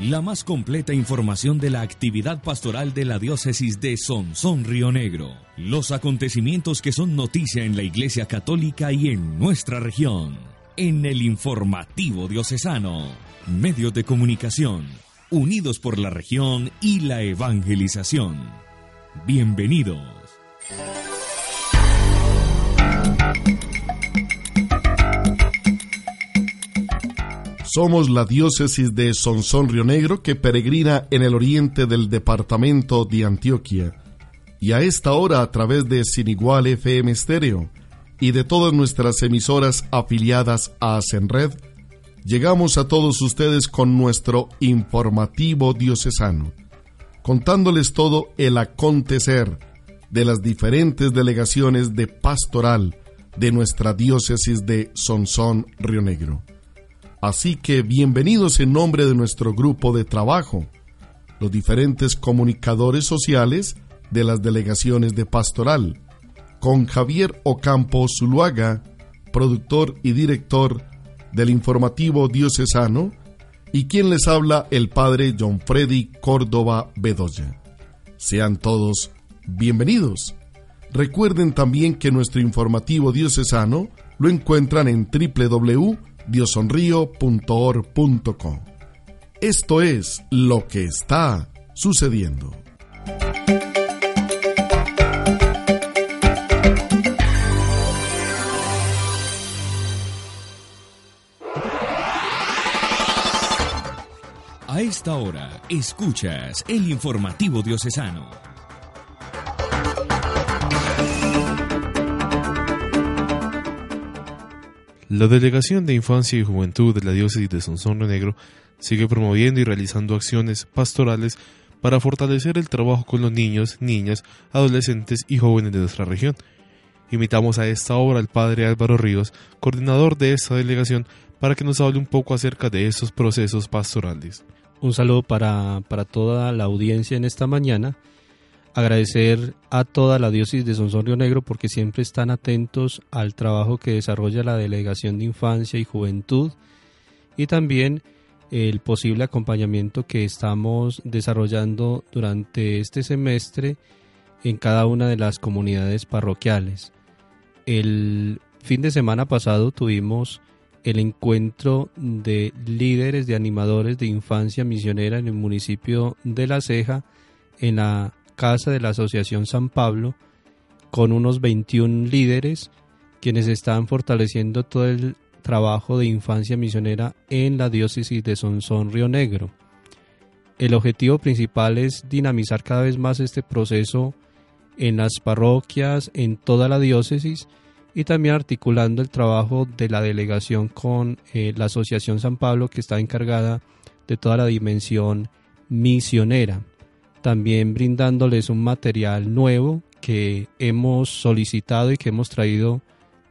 La más completa información de la actividad pastoral de la diócesis de Sonsón Río Negro. Los acontecimientos que son noticia en la Iglesia Católica y en nuestra región. En el informativo diocesano. Medios de comunicación. Unidos por la región y la evangelización. Bienvenidos. Somos la diócesis de Sonsón Río Negro que peregrina en el oriente del departamento de Antioquia. Y a esta hora a través de Sin Igual FM Estéreo y de todas nuestras emisoras afiliadas a Asenred, llegamos a todos ustedes con nuestro informativo diocesano, contándoles todo el acontecer de las diferentes delegaciones de pastoral de nuestra diócesis de Sonsón Río Negro. Así que bienvenidos en nombre de nuestro grupo de trabajo, los diferentes comunicadores sociales de las delegaciones de pastoral, con Javier Ocampo Zuluaga, productor y director del informativo diocesano, y quien les habla el padre John Freddy Córdoba Bedoya. Sean todos bienvenidos. Recuerden también que nuestro informativo diocesano lo encuentran en www diosonrío.org.co. Esto es lo que está sucediendo. A esta hora, escuchas el informativo diocesano La Delegación de Infancia y Juventud de la Diócesis de Sonsonro Negro sigue promoviendo y realizando acciones pastorales para fortalecer el trabajo con los niños, niñas, adolescentes y jóvenes de nuestra región. Invitamos a esta hora al Padre Álvaro Ríos, coordinador de esta delegación, para que nos hable un poco acerca de estos procesos pastorales. Un saludo para, para toda la audiencia en esta mañana agradecer a toda la diócesis de Sonsorio Negro porque siempre están atentos al trabajo que desarrolla la Delegación de Infancia y Juventud y también el posible acompañamiento que estamos desarrollando durante este semestre en cada una de las comunidades parroquiales. El fin de semana pasado tuvimos el encuentro de líderes de animadores de infancia misionera en el municipio de La Ceja en la casa de la Asociación San Pablo con unos 21 líderes quienes están fortaleciendo todo el trabajo de infancia misionera en la diócesis de Sonsón Río Negro. El objetivo principal es dinamizar cada vez más este proceso en las parroquias, en toda la diócesis y también articulando el trabajo de la delegación con eh, la Asociación San Pablo que está encargada de toda la dimensión misionera también brindándoles un material nuevo que hemos solicitado y que hemos traído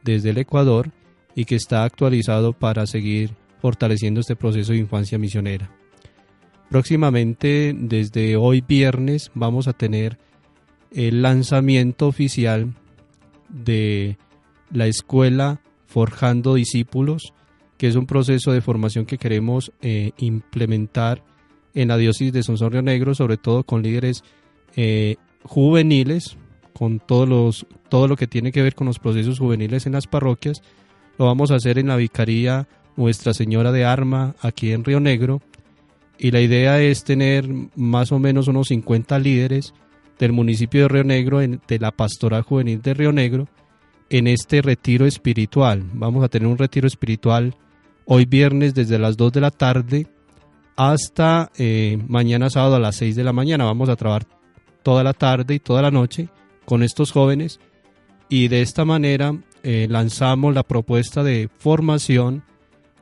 desde el Ecuador y que está actualizado para seguir fortaleciendo este proceso de infancia misionera. Próximamente, desde hoy viernes, vamos a tener el lanzamiento oficial de la escuela Forjando Discípulos, que es un proceso de formación que queremos eh, implementar en la diócesis de Sonsorio Negro, sobre todo con líderes eh, juveniles, con todos los, todo lo que tiene que ver con los procesos juveniles en las parroquias. Lo vamos a hacer en la Vicaría Nuestra Señora de Arma, aquí en Río Negro. Y la idea es tener más o menos unos 50 líderes del municipio de Río Negro, de la Pastoral Juvenil de Río Negro, en este retiro espiritual. Vamos a tener un retiro espiritual hoy viernes desde las 2 de la tarde hasta eh, mañana sábado a las 6 de la mañana. Vamos a trabajar toda la tarde y toda la noche con estos jóvenes y de esta manera eh, lanzamos la propuesta de formación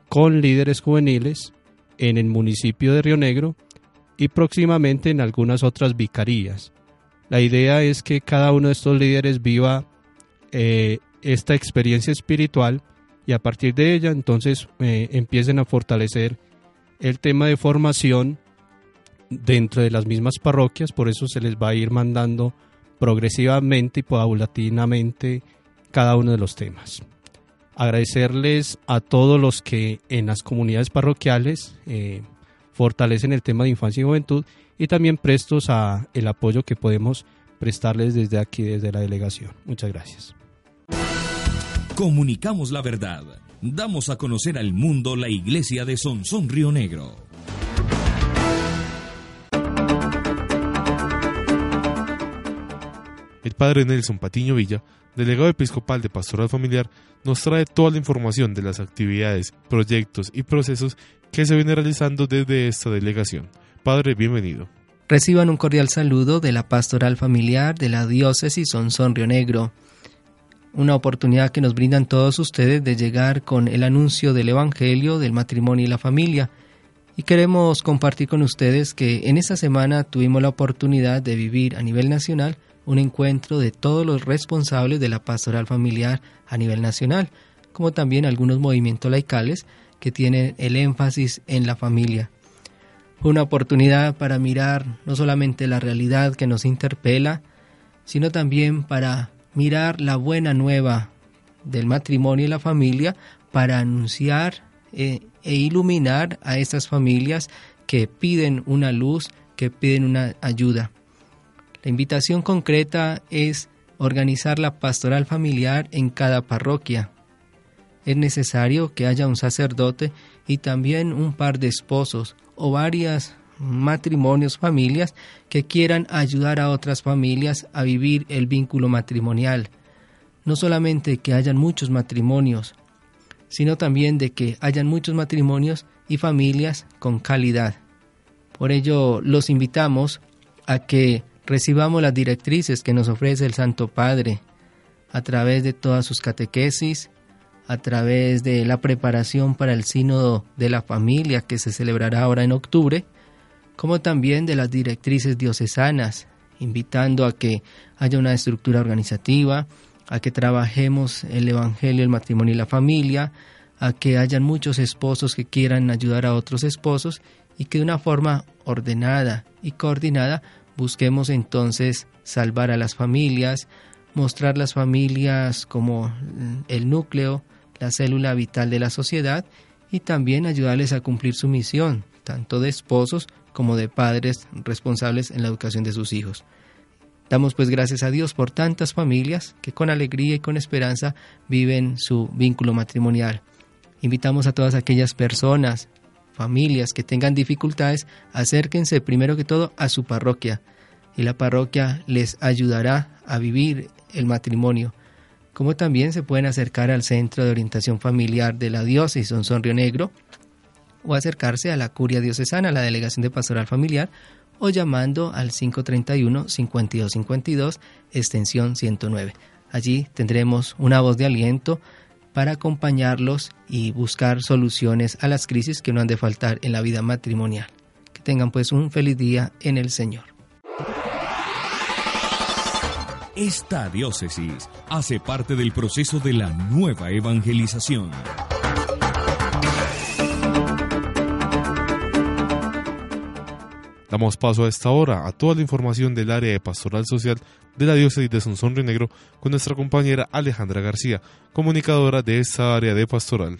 con líderes juveniles en el municipio de Río Negro y próximamente en algunas otras vicarías. La idea es que cada uno de estos líderes viva eh, esta experiencia espiritual y a partir de ella entonces empiecen a fortalecer el tema de formación dentro de las mismas parroquias, por eso se les va a ir mandando progresivamente y paulatinamente cada uno de los temas. Agradecerles a todos los que en las comunidades parroquiales eh, fortalecen el tema de infancia y juventud y también prestos a el apoyo que podemos prestarles desde aquí, desde la delegación. Muchas gracias. Comunicamos la verdad. Damos a conocer al mundo la iglesia de Sonsón Río Negro. El padre Nelson Patiño Villa, delegado episcopal de Pastoral Familiar, nos trae toda la información de las actividades, proyectos y procesos que se vienen realizando desde esta delegación. Padre, bienvenido. Reciban un cordial saludo de la Pastoral Familiar de la Diócesis Sonsón Río Negro. Una oportunidad que nos brindan todos ustedes de llegar con el anuncio del Evangelio, del matrimonio y la familia. Y queremos compartir con ustedes que en esta semana tuvimos la oportunidad de vivir a nivel nacional un encuentro de todos los responsables de la pastoral familiar a nivel nacional, como también algunos movimientos laicales que tienen el énfasis en la familia. Fue una oportunidad para mirar no solamente la realidad que nos interpela, sino también para mirar la buena nueva del matrimonio y la familia para anunciar eh, e iluminar a estas familias que piden una luz, que piden una ayuda. La invitación concreta es organizar la pastoral familiar en cada parroquia. Es necesario que haya un sacerdote y también un par de esposos o varias matrimonios, familias que quieran ayudar a otras familias a vivir el vínculo matrimonial. No solamente que hayan muchos matrimonios, sino también de que hayan muchos matrimonios y familias con calidad. Por ello los invitamos a que recibamos las directrices que nos ofrece el Santo Padre a través de todas sus catequesis, a través de la preparación para el sínodo de la familia que se celebrará ahora en octubre, como también de las directrices diocesanas, invitando a que haya una estructura organizativa, a que trabajemos el Evangelio, el matrimonio y la familia, a que hayan muchos esposos que quieran ayudar a otros esposos y que de una forma ordenada y coordinada Busquemos entonces salvar a las familias, mostrar las familias como el núcleo, la célula vital de la sociedad y también ayudarles a cumplir su misión, tanto de esposos como de padres responsables en la educación de sus hijos. Damos pues gracias a Dios por tantas familias que con alegría y con esperanza viven su vínculo matrimonial. Invitamos a todas aquellas personas, familias que tengan dificultades, acérquense primero que todo a su parroquia y la parroquia les ayudará a vivir el matrimonio. Como también se pueden acercar al Centro de Orientación Familiar de la Diócesis Sonsón Río Negro o acercarse a la Curia Diocesana, la Delegación de Pastoral Familiar, o llamando al 531-5252, extensión 109. Allí tendremos una voz de aliento para acompañarlos y buscar soluciones a las crisis que no han de faltar en la vida matrimonial. Que tengan pues un feliz día en el Señor. Esta diócesis hace parte del proceso de la nueva evangelización. Damos paso a esta hora a toda la información del área de pastoral social de la diócesis de Sonsón Río Negro con nuestra compañera Alejandra García, comunicadora de esta área de pastoral.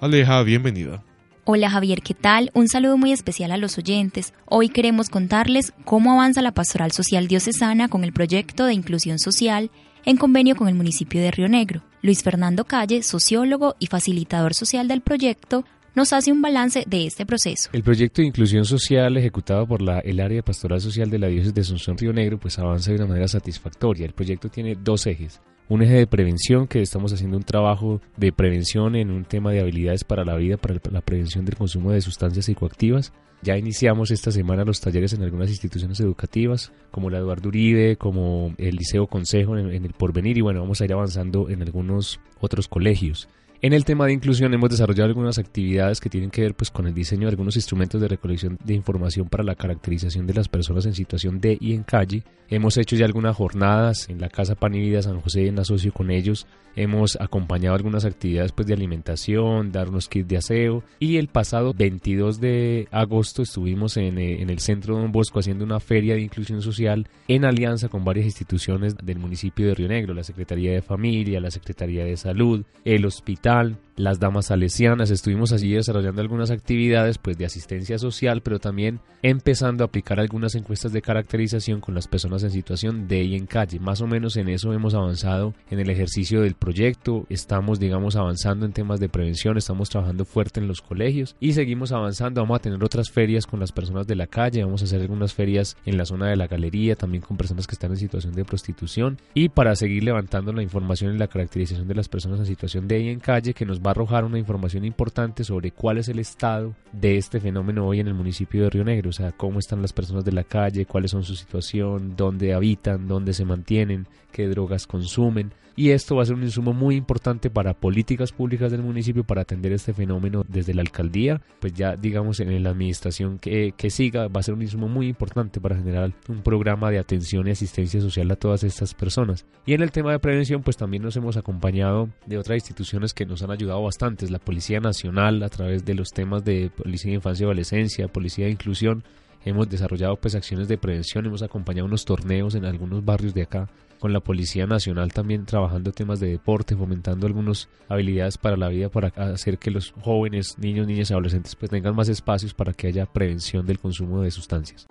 Aleja, bienvenida. Hola Javier, ¿qué tal? Un saludo muy especial a los oyentes. Hoy queremos contarles cómo avanza la pastoral social diocesana con el proyecto de inclusión social en convenio con el municipio de Río Negro. Luis Fernando Calle, sociólogo y facilitador social del proyecto, nos hace un balance de este proceso. El proyecto de inclusión social ejecutado por la, el área de pastoral social de la diócesis de Asunción Río Negro pues avanza de una manera satisfactoria. El proyecto tiene dos ejes. Un eje de prevención, que estamos haciendo un trabajo de prevención en un tema de habilidades para la vida, para la prevención del consumo de sustancias psicoactivas. Ya iniciamos esta semana los talleres en algunas instituciones educativas, como la Eduardo Uribe, como el Liceo Consejo en, en el Porvenir, y bueno, vamos a ir avanzando en algunos otros colegios. En el tema de inclusión hemos desarrollado algunas actividades que tienen que ver pues con el diseño de algunos instrumentos de recolección de información para la caracterización de las personas en situación de y en calle. Hemos hecho ya algunas jornadas en la Casa Pan y Vida San José en asocio con ellos. Hemos acompañado algunas actividades pues de alimentación, dar unos kits de aseo y el pasado 22 de agosto estuvimos en, eh, en el centro de Don Bosco haciendo una feria de inclusión social en alianza con varias instituciones del municipio de Río Negro, la Secretaría de Familia, la Secretaría de Salud, el Hospital digital, las damas salesianas, estuvimos allí desarrollando algunas actividades pues de asistencia social, pero también empezando a aplicar algunas encuestas de caracterización con las personas en situación de y en calle. Más o menos en eso hemos avanzado en el ejercicio del proyecto, estamos digamos avanzando en temas de prevención, estamos trabajando fuerte en los colegios y seguimos avanzando, vamos a tener otras ferias con las personas de la calle, vamos a hacer algunas ferias en la zona de la galería, también con personas que están en situación de prostitución y para seguir levantando la información y la caracterización de las personas en situación de y en calle que nos va a arrojar una información importante sobre cuál es el estado de este fenómeno hoy en el municipio de Río Negro, o sea, cómo están las personas de la calle, cuáles son su situación, dónde habitan, dónde se mantienen, qué drogas consumen y esto va a ser un insumo muy importante para políticas públicas del municipio para atender este fenómeno desde la alcaldía, pues ya digamos en la administración que, que siga va a ser un insumo muy importante para generar un programa de atención y asistencia social a todas estas personas. Y en el tema de prevención pues también nos hemos acompañado de otras instituciones que nos han ayudado bastante, la Policía Nacional a través de los temas de Policía de Infancia y Adolescencia, Policía de Inclusión, hemos desarrollado pues acciones de prevención, hemos acompañado unos torneos en algunos barrios de acá con la Policía Nacional también trabajando temas de deporte, fomentando algunas habilidades para la vida para hacer que los jóvenes, niños, niñas y adolescentes pues tengan más espacios para que haya prevención del consumo de sustancias.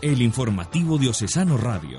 El informativo diocesano radio.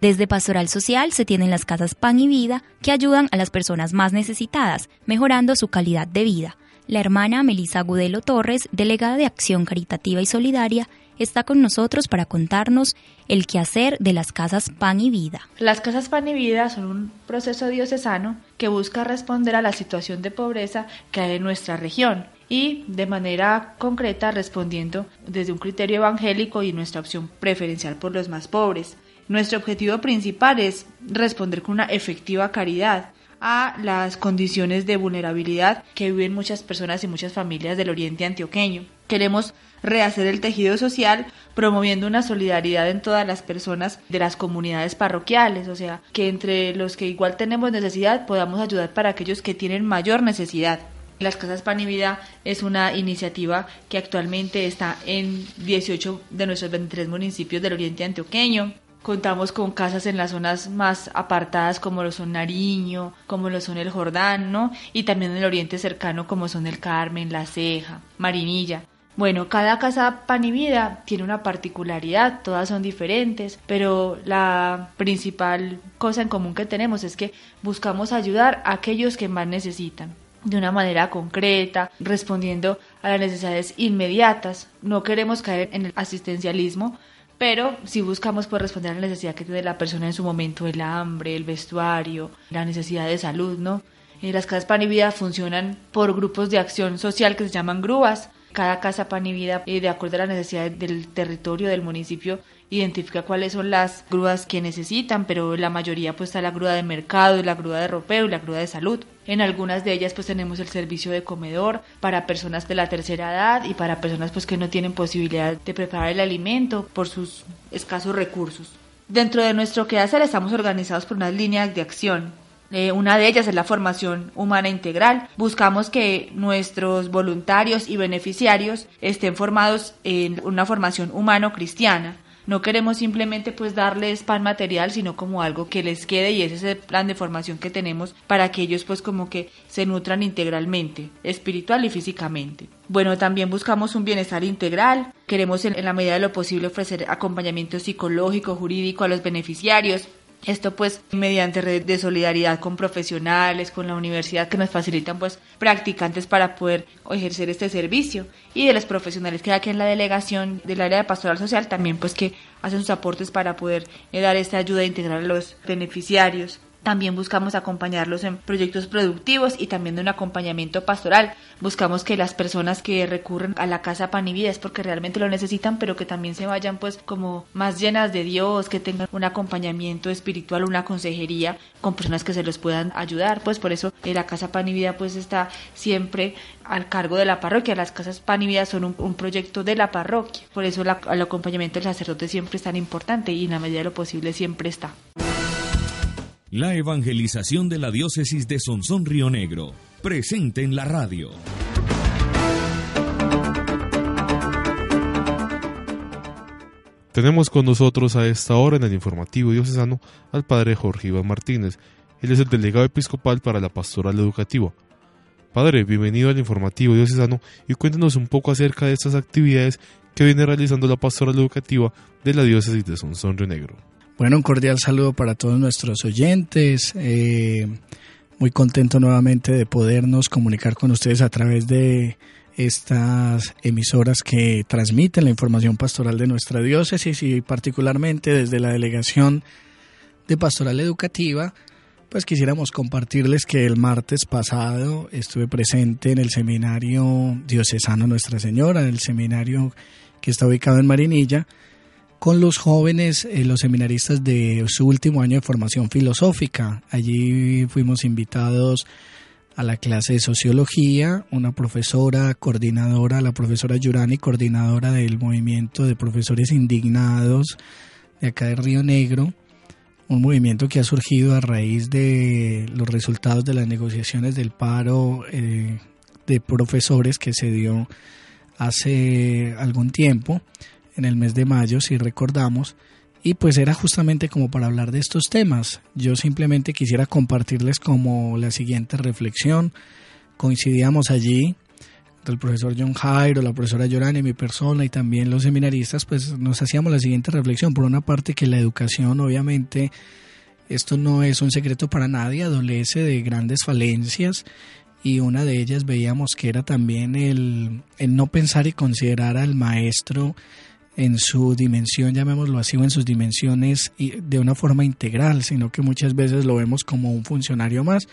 Desde Pastoral Social se tienen las casas Pan y Vida que ayudan a las personas más necesitadas, mejorando su calidad de vida. La hermana Melisa Gudelo Torres, delegada de Acción Caritativa y Solidaria, está con nosotros para contarnos el quehacer de las Casas Pan y Vida. Las Casas Pan y Vida son un proceso diocesano que busca responder a la situación de pobreza que hay en nuestra región y de manera concreta respondiendo desde un criterio evangélico y nuestra opción preferencial por los más pobres. Nuestro objetivo principal es responder con una efectiva caridad a las condiciones de vulnerabilidad que viven muchas personas y muchas familias del oriente antioqueño. Queremos rehacer el tejido social promoviendo una solidaridad en todas las personas de las comunidades parroquiales, o sea, que entre los que igual tenemos necesidad podamos ayudar para aquellos que tienen mayor necesidad. Las Casas Pan y Vida es una iniciativa que actualmente está en 18 de nuestros 23 municipios del oriente antioqueño. Contamos con casas en las zonas más apartadas como lo son Nariño, como lo son el Jordán, ¿no? Y también en el oriente cercano como son el Carmen, La Ceja, Marinilla. Bueno, cada casa pan y vida tiene una particularidad, todas son diferentes, pero la principal cosa en común que tenemos es que buscamos ayudar a aquellos que más necesitan de una manera concreta, respondiendo a las necesidades inmediatas. No queremos caer en el asistencialismo, pero si buscamos pues, responder a la necesidad que tiene la persona en su momento, el hambre, el vestuario, la necesidad de salud, ¿no? Eh, las casas pan y vida funcionan por grupos de acción social que se llaman grúas cada casa pan y vida, eh, de acuerdo a las necesidades del territorio del municipio, identifica cuáles son las grúas que necesitan, pero la mayoría pues está la grúa de mercado, la grúa de ropero y la grúa de salud. En algunas de ellas pues tenemos el servicio de comedor para personas de la tercera edad y para personas pues que no tienen posibilidad de preparar el alimento por sus escasos recursos. Dentro de nuestro quehacer estamos organizados por unas líneas de acción eh, una de ellas es la formación humana integral. Buscamos que nuestros voluntarios y beneficiarios estén formados en una formación humano-cristiana. No queremos simplemente pues darles pan material, sino como algo que les quede y ese es el plan de formación que tenemos para que ellos pues como que se nutran integralmente, espiritual y físicamente. Bueno, también buscamos un bienestar integral. Queremos en la medida de lo posible ofrecer acompañamiento psicológico, jurídico a los beneficiarios esto pues mediante red de solidaridad con profesionales, con la universidad que nos facilitan pues practicantes para poder ejercer este servicio y de los profesionales que hay aquí en la delegación del área de pastoral social también pues que hacen sus aportes para poder eh, dar esta ayuda integral a los beneficiarios. También buscamos acompañarlos en proyectos productivos y también de un acompañamiento pastoral. Buscamos que las personas que recurren a la casa pan y vida es porque realmente lo necesitan, pero que también se vayan pues como más llenas de Dios, que tengan un acompañamiento espiritual, una consejería con personas que se los puedan ayudar. Pues por eso eh, la casa pan y vida pues está siempre al cargo de la parroquia. Las casas pan y vida son un, proyecto de la parroquia. Por eso el acompañamiento del sacerdote siempre es tan importante y en la medida de lo posible siempre está. La evangelización de la diócesis de Sonsón Río Negro, presente en la radio. Tenemos con nosotros a esta hora en el informativo diocesano al padre Jorge Iván Martínez. Él es el delegado episcopal para la pastoral educativa. Padre, bienvenido al informativo diocesano y cuéntenos un poco acerca de estas actividades que viene realizando la pastoral educativa de la diócesis de Sonsón Río Negro. Bueno, un cordial saludo para todos nuestros oyentes. Eh, muy contento nuevamente de podernos comunicar con ustedes a través de estas emisoras que transmiten la información pastoral de nuestra diócesis y particularmente desde la delegación de pastoral educativa, pues quisiéramos compartirles que el martes pasado estuve presente en el seminario diocesano Nuestra Señora, el seminario que está ubicado en Marinilla, con los jóvenes, eh, los seminaristas de su último año de formación filosófica. Allí fuimos invitados a la clase de sociología, una profesora coordinadora, la profesora Yurani, coordinadora del movimiento de profesores indignados de acá de Río Negro, un movimiento que ha surgido a raíz de los resultados de las negociaciones del paro eh, de profesores que se dio hace algún tiempo en el mes de mayo, si recordamos, y pues era justamente como para hablar de estos temas. Yo simplemente quisiera compartirles como la siguiente reflexión. Coincidíamos allí, el profesor John Jairo, la profesora Yorani, mi persona y también los seminaristas, pues nos hacíamos la siguiente reflexión. Por una parte que la educación, obviamente, esto no es un secreto para nadie, adolece de grandes falencias y una de ellas veíamos que era también el, el no pensar y considerar al maestro en su dimensión, llamémoslo así, o en sus dimensiones de una forma integral, sino que muchas veces lo vemos como un funcionario más,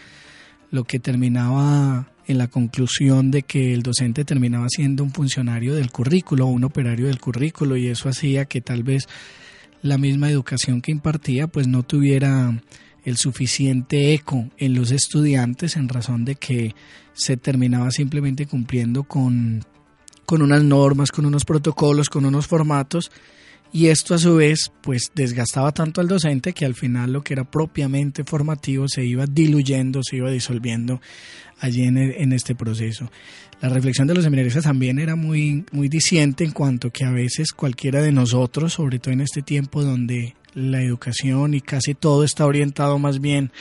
lo que terminaba en la conclusión de que el docente terminaba siendo un funcionario del currículo, un operario del currículo, y eso hacía que tal vez la misma educación que impartía pues no tuviera el suficiente eco en los estudiantes en razón de que se terminaba simplemente cumpliendo con con unas normas, con unos protocolos, con unos formatos y esto a su vez pues desgastaba tanto al docente que al final lo que era propiamente formativo se iba diluyendo, se iba disolviendo allí en, en este proceso. La reflexión de los seminaristas también era muy, muy diciente en cuanto que a veces cualquiera de nosotros, sobre todo en este tiempo donde la educación y casi todo está orientado más bien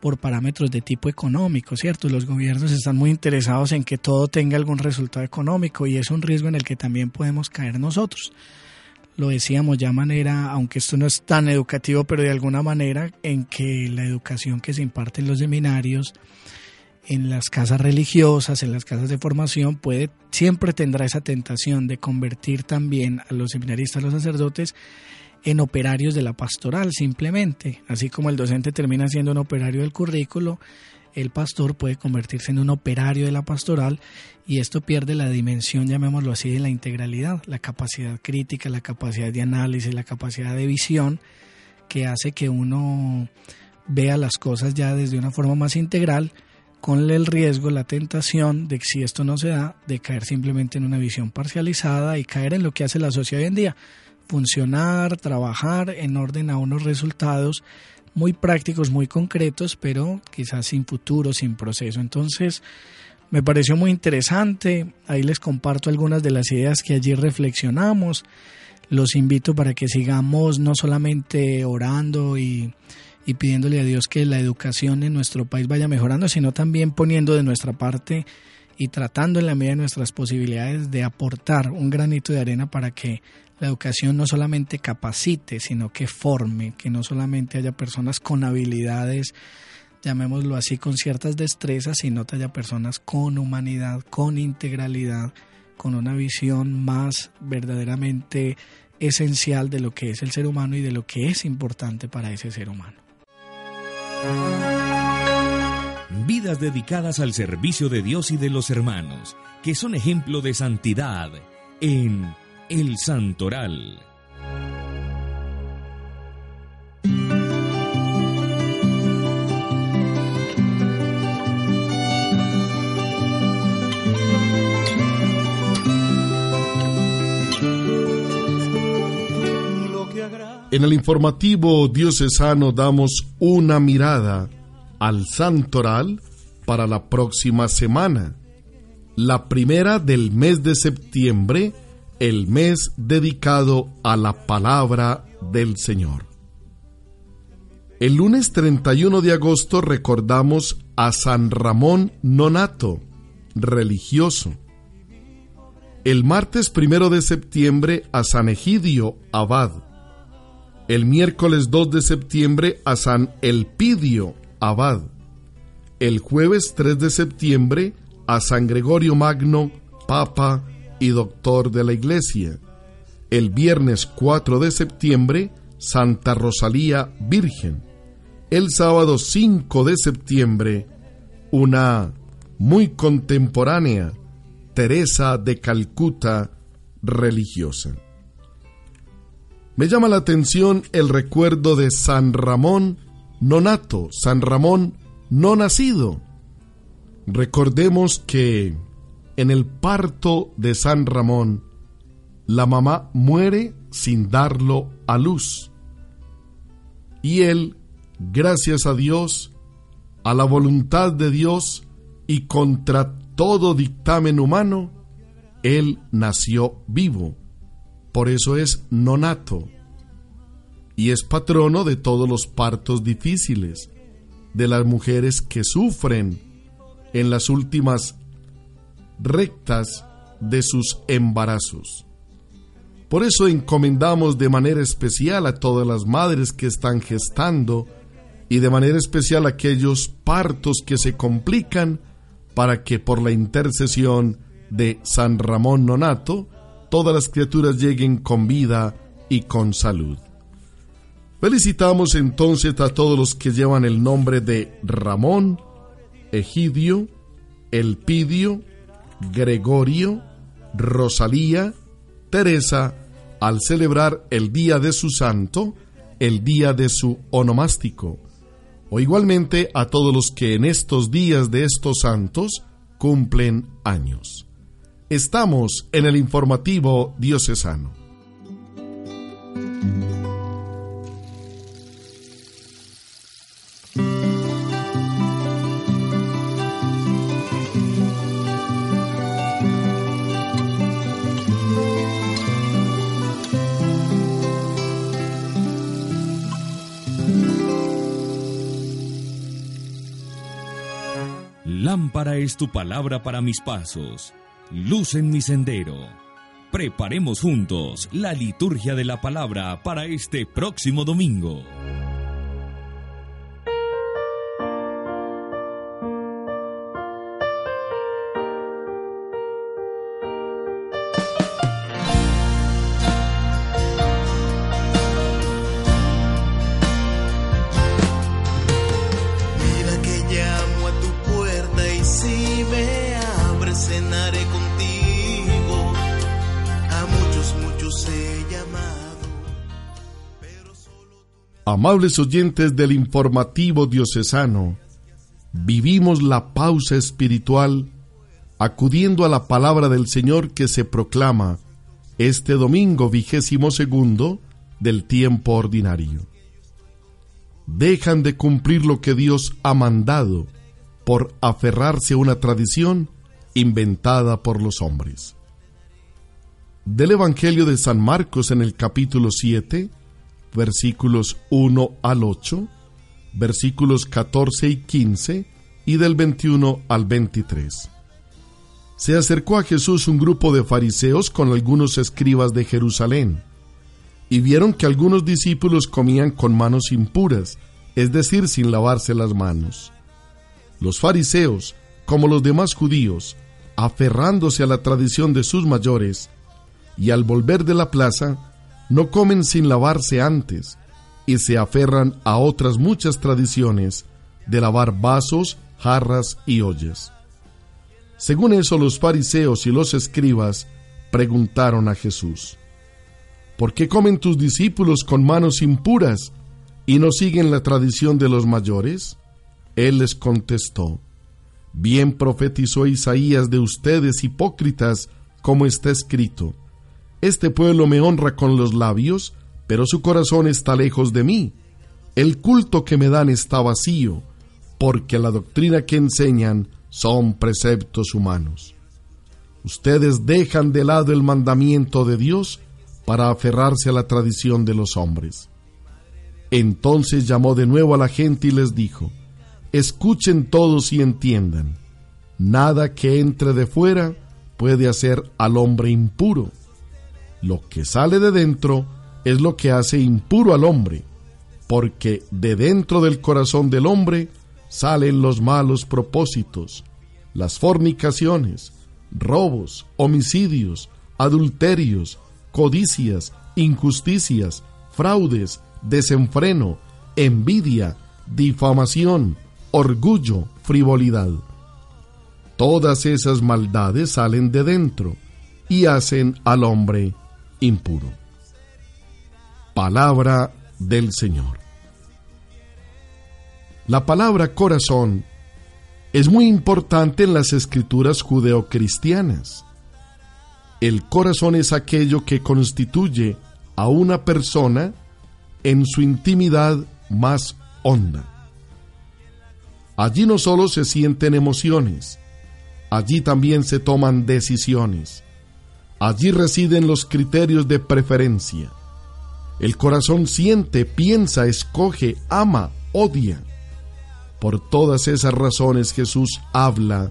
por parámetros de tipo económico, ¿cierto? Los gobiernos están muy interesados en que todo tenga algún resultado económico y es un riesgo en el que también podemos caer nosotros. Lo decíamos ya manera, aunque esto no es tan educativo, pero de alguna manera en que la educación que se imparte en los seminarios, en las casas religiosas, en las casas de formación, puede, siempre tendrá esa tentación de convertir también a los seminaristas, a los sacerdotes, en operarios de la pastoral simplemente. Así como el docente termina siendo un operario del currículo, el pastor puede convertirse en un operario de la pastoral y esto pierde la dimensión, llamémoslo así, de la integralidad, la capacidad crítica, la capacidad de análisis, la capacidad de visión que hace que uno vea las cosas ya desde una forma más integral con el riesgo, la tentación de que si esto no se da, de caer simplemente en una visión parcializada y caer en lo que hace la sociedad hoy en día, funcionar, trabajar en orden a unos resultados muy prácticos, muy concretos, pero quizás sin futuro, sin proceso. Entonces, me pareció muy interesante. Ahí les comparto algunas de las ideas que allí reflexionamos. Los invito para que sigamos no solamente orando y, y pidiéndole a Dios que la educación en nuestro país vaya mejorando, sino también poniendo de nuestra parte y tratando en la medida de nuestras posibilidades de aportar un granito de arena para que la educación no solamente capacite, sino que forme, que no solamente haya personas con habilidades, llamémoslo así, con ciertas destrezas, sino que haya personas con humanidad, con integralidad, con una visión más verdaderamente esencial de lo que es el ser humano y de lo que es importante para ese ser humano. Vidas dedicadas al servicio de Dios y de los hermanos, que son ejemplo de santidad en El Santoral. En el informativo diocesano damos una mirada al santoral para la próxima semana, la primera del mes de septiembre, el mes dedicado a la palabra del Señor. El lunes 31 de agosto recordamos a San Ramón Nonato, religioso. El martes primero de septiembre a San Egidio Abad el miércoles 2 de septiembre a San Elpidio Abad, el jueves 3 de septiembre a San Gregorio Magno, Papa y Doctor de la Iglesia, el viernes 4 de septiembre Santa Rosalía Virgen, el sábado 5 de septiembre una muy contemporánea Teresa de Calcuta religiosa. Me llama la atención el recuerdo de San Ramón nonato, San Ramón no nacido. Recordemos que en el parto de San Ramón, la mamá muere sin darlo a luz. Y él, gracias a Dios, a la voluntad de Dios y contra todo dictamen humano, él nació vivo por eso es nonato. Y es patrono de todos los partos difíciles, de las mujeres que sufren en las últimas rectas de sus embarazos. Por eso encomendamos de manera especial a todas las madres que están gestando y de manera especial a aquellos partos que se complican para que por la intercesión de San Ramón Nonato todas las criaturas lleguen con vida y con salud. Felicitamos entonces a todos los que llevan el nombre de Ramón, Egidio, Elpidio, Gregorio, Rosalía, Teresa, al celebrar el día de su santo, el día de su onomástico, o igualmente a todos los que en estos días de estos santos cumplen años. Estamos en el informativo diocesano. Es tu palabra para mis pasos luz en mi sendero. Preparemos juntos la liturgia de la palabra para este próximo domingo. Amables oyentes del informativo diocesano, vivimos la pausa espiritual acudiendo a la palabra del Señor que se proclama este domingo vigésimo segundo del tiempo ordinario. Dejan de cumplir lo que Dios ha mandado por aferrarse a una tradición inventada por los hombres. Del Evangelio de San Marcos en el capítulo 7, versículos 1 al 8, versículos 14 y 15 y del 21 al 23. Se acercó a Jesús un grupo de fariseos con algunos escribas de Jerusalén, y vieron que algunos discípulos comían con manos impuras, es decir, sin lavarse las manos. Los fariseos, como los demás judíos, aferrándose a la tradición de sus mayores, y al volver de la plaza, no comen sin lavarse antes, y se aferran a otras muchas tradiciones de lavar vasos, jarras y ollas. Según eso, los fariseos y los escribas preguntaron a Jesús, ¿por qué comen tus discípulos con manos impuras y no siguen la tradición de los mayores? Él les contestó, Bien profetizó Isaías de ustedes, hipócritas, como está escrito, Este pueblo me honra con los labios, pero su corazón está lejos de mí. El culto que me dan está vacío, porque la doctrina que enseñan son preceptos humanos. Ustedes dejan de lado el mandamiento de Dios para aferrarse a la tradición de los hombres. Entonces llamó de nuevo a la gente y les dijo, Escuchen todos y entiendan, nada que entre de fuera puede hacer al hombre impuro. Lo que sale de dentro es lo que hace impuro al hombre, porque de dentro del corazón del hombre salen los malos propósitos, las fornicaciones, robos, homicidios, adulterios, codicias, injusticias, fraudes, desenfreno, envidia, difamación, orgullo, frivolidad. Todas esas maldades salen de dentro y hacen al hombre impuro. Palabra del Señor. La palabra corazón es muy importante en las escrituras judeocristianas. El corazón es aquello que constituye a una persona en su intimidad más honda. Allí no solo se sienten emociones, allí también se toman decisiones, allí residen los criterios de preferencia. El corazón siente, piensa, escoge, ama, odia. Por todas esas razones Jesús habla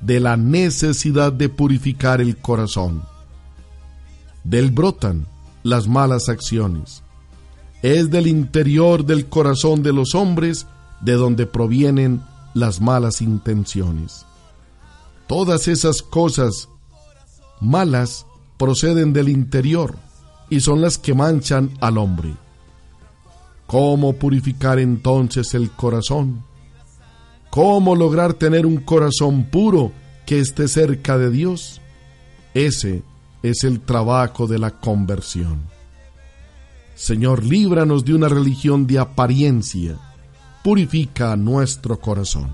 de la necesidad de purificar el corazón. Del brotan las malas acciones. Es del interior del corazón de los hombres de donde provienen las malas intenciones. Todas esas cosas malas proceden del interior y son las que manchan al hombre. ¿Cómo purificar entonces el corazón? ¿Cómo lograr tener un corazón puro que esté cerca de Dios? Ese es el trabajo de la conversión. Señor, líbranos de una religión de apariencia. Purifica nuestro corazón.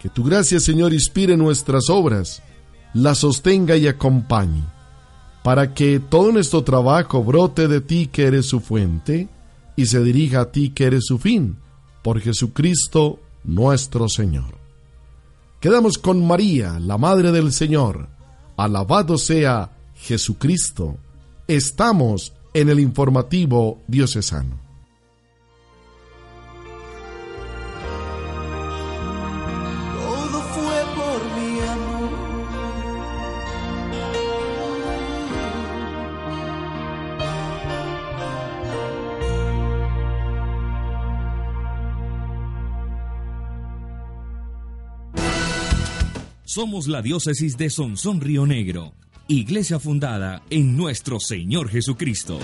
Que tu gracia, Señor, inspire nuestras obras, la sostenga y acompañe, para que todo nuestro trabajo brote de ti que eres su fuente y se dirija a ti que eres su fin, por Jesucristo nuestro Señor. Quedamos con María, la Madre del Señor. Alabado sea Jesucristo. Estamos en el informativo diocesano. Somos la diócesis de Sonsón Río Negro, iglesia fundada en nuestro Señor Jesucristo.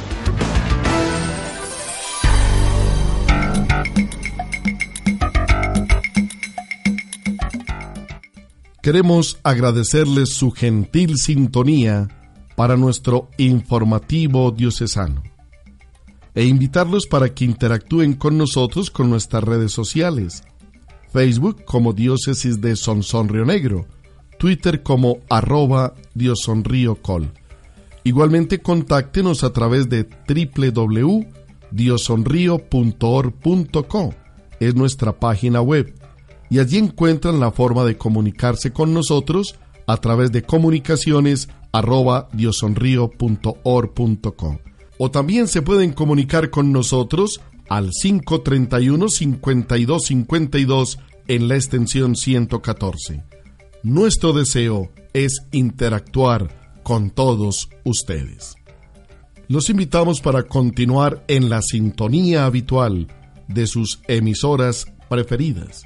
Queremos agradecerles su gentil sintonía para nuestro informativo diocesano e invitarlos para que interactúen con nosotros con nuestras redes sociales. Facebook como Diócesis de Sonsón Río Negro, Twitter como arroba diosonríocol. Igualmente contáctenos a través de www.diosonrío.org.co, es nuestra página web, y allí encuentran la forma de comunicarse con nosotros a través de comunicaciones arroba diosonrío.org.co. O también se pueden comunicar con nosotros al 531-5252 en la extensión 114. Nuestro deseo es interactuar con todos ustedes. Los invitamos para continuar en la sintonía habitual de sus emisoras preferidas.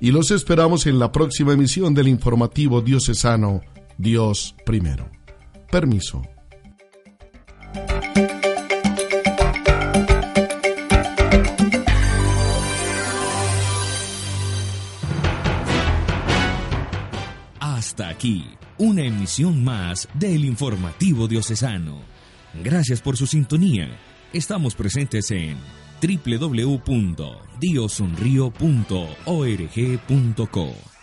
Y los esperamos en la próxima emisión del informativo diocesano Dios primero. Permiso. Aquí, una emisión más del informativo diocesano. Gracias por su sintonía. Estamos presentes en www.diosonrio.org.co.